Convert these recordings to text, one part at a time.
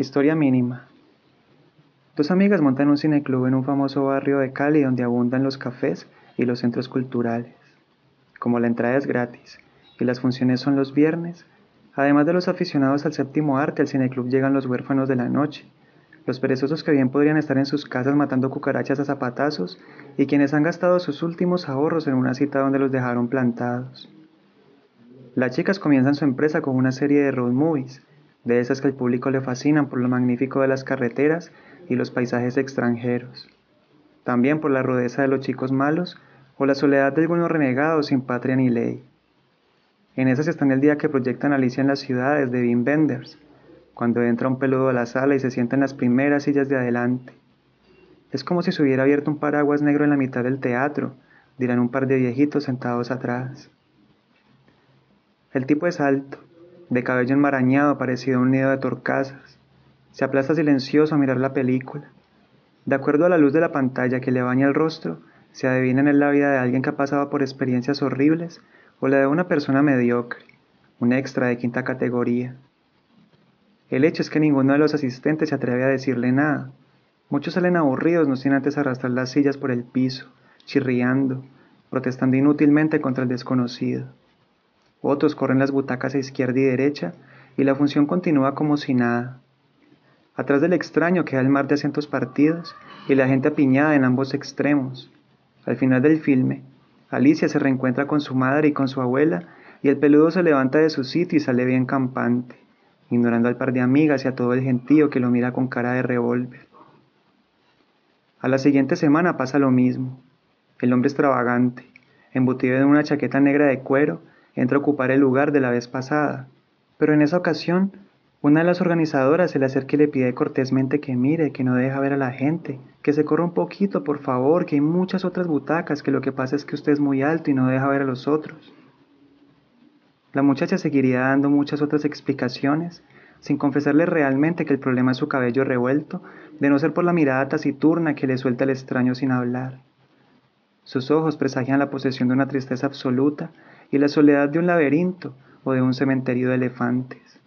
Historia mínima. Dos amigas montan un cineclub en un famoso barrio de Cali donde abundan los cafés y los centros culturales. Como la entrada es gratis y las funciones son los viernes, además de los aficionados al séptimo arte, al cineclub llegan los huérfanos de la noche, los perezosos que bien podrían estar en sus casas matando cucarachas a zapatazos y quienes han gastado sus últimos ahorros en una cita donde los dejaron plantados. Las chicas comienzan su empresa con una serie de road movies, de esas que al público le fascinan por lo magnífico de las carreteras y los paisajes extranjeros. También por la rudeza de los chicos malos o la soledad de algunos renegados sin patria ni ley. En esas están el día que proyectan Alicia en las ciudades de Bean Benders, cuando entra un peludo a la sala y se sienta en las primeras sillas de adelante. Es como si se hubiera abierto un paraguas negro en la mitad del teatro, dirán un par de viejitos sentados atrás. El tipo es alto, de cabello enmarañado parecido a un nido de torcasas. Se aplasta silencioso a mirar la película. De acuerdo a la luz de la pantalla que le baña el rostro, se adivina en él la vida de alguien que ha pasado por experiencias horribles o la de una persona mediocre, un extra de quinta categoría. El hecho es que ninguno de los asistentes se atreve a decirle nada. Muchos salen aburridos, no sin antes arrastrar las sillas por el piso, chirriando, protestando inútilmente contra el desconocido. Otros corren las butacas a izquierda y derecha y la función continúa como si nada. Atrás del extraño queda el mar de asientos partidos y la gente apiñada en ambos extremos. Al final del filme, Alicia se reencuentra con su madre y con su abuela y el peludo se levanta de su sitio y sale bien campante, ignorando al par de amigas y a todo el gentío que lo mira con cara de revólver. A la siguiente semana pasa lo mismo. El hombre extravagante, embutido en una chaqueta negra de cuero, entra a ocupar el lugar de la vez pasada, pero en esa ocasión una de las organizadoras se le acerca y le pide cortésmente que mire, que no deja ver a la gente, que se corra un poquito, por favor, que hay muchas otras butacas, que lo que pasa es que usted es muy alto y no deja ver a los otros. La muchacha seguiría dando muchas otras explicaciones, sin confesarle realmente que el problema es su cabello revuelto, de no ser por la mirada taciturna que le suelta el extraño sin hablar. Sus ojos presagian la posesión de una tristeza absoluta y la soledad de un laberinto o de un cementerio de elefantes.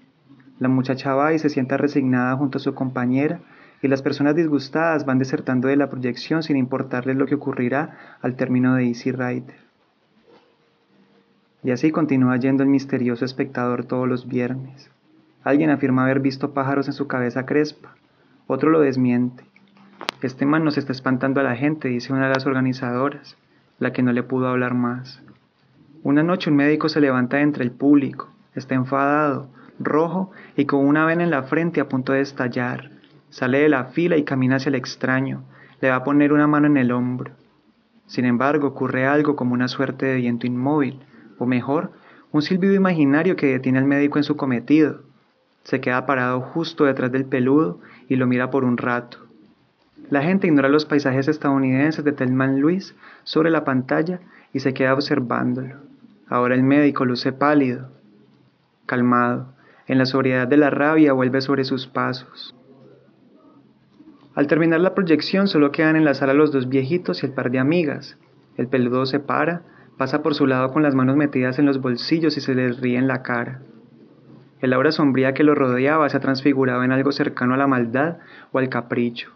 La muchacha va y se sienta resignada junto a su compañera y las personas disgustadas van desertando de la proyección sin importarles lo que ocurrirá al término de Easy Rider. Y así continúa yendo el misterioso espectador todos los viernes. Alguien afirma haber visto pájaros en su cabeza crespa, otro lo desmiente. Este man nos está espantando a la gente, dice una de las organizadoras, la que no le pudo hablar más. Una noche un médico se levanta entre el público, está enfadado, rojo y con una vena en la frente a punto de estallar. Sale de la fila y camina hacia el extraño, le va a poner una mano en el hombro. Sin embargo, ocurre algo como una suerte de viento inmóvil, o mejor, un silbido imaginario que detiene al médico en su cometido. Se queda parado justo detrás del peludo y lo mira por un rato. La gente ignora los paisajes estadounidenses de Telman Luis sobre la pantalla y se queda observándolo. Ahora el médico luce pálido, calmado. En la sobriedad de la rabia vuelve sobre sus pasos. Al terminar la proyección solo quedan en la sala los dos viejitos y el par de amigas. El peludo se para, pasa por su lado con las manos metidas en los bolsillos y se les ríe en la cara. El aura sombría que lo rodeaba se ha transfigurado en algo cercano a la maldad o al capricho.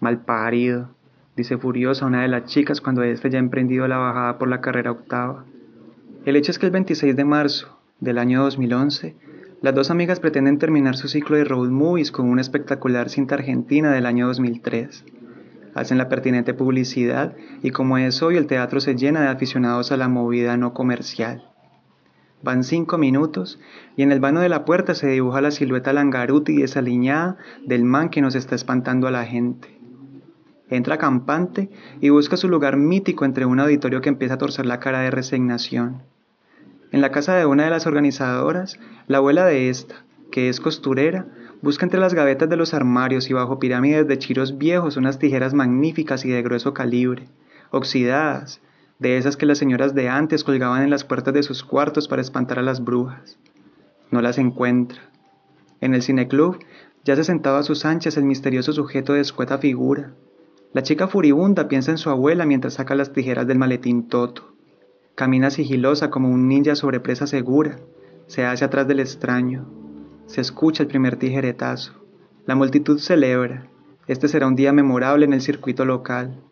Mal parido, dice furiosa una de las chicas cuando éste ya ha emprendido la bajada por la carrera octava. El hecho es que el 26 de marzo del año 2011, las dos amigas pretenden terminar su ciclo de road movies con una espectacular cinta argentina del año 2003. Hacen la pertinente publicidad y como es hoy el teatro se llena de aficionados a la movida no comercial. Van cinco minutos y en el vano de la puerta se dibuja la silueta langaruti y desaliñada del man que nos está espantando a la gente. Entra campante y busca su lugar mítico entre un auditorio que empieza a torcer la cara de resignación. En la casa de una de las organizadoras, la abuela de esta, que es costurera, busca entre las gavetas de los armarios y bajo pirámides de chiros viejos unas tijeras magníficas y de grueso calibre, oxidadas, de esas que las señoras de antes colgaban en las puertas de sus cuartos para espantar a las brujas. No las encuentra. En el cineclub ya se sentaba a sus anchas el misterioso sujeto de escueta figura. La chica furibunda piensa en su abuela mientras saca las tijeras del maletín Toto. Camina sigilosa como un ninja sobre presa segura. Se hace atrás del extraño. Se escucha el primer tijeretazo. La multitud celebra. Este será un día memorable en el circuito local.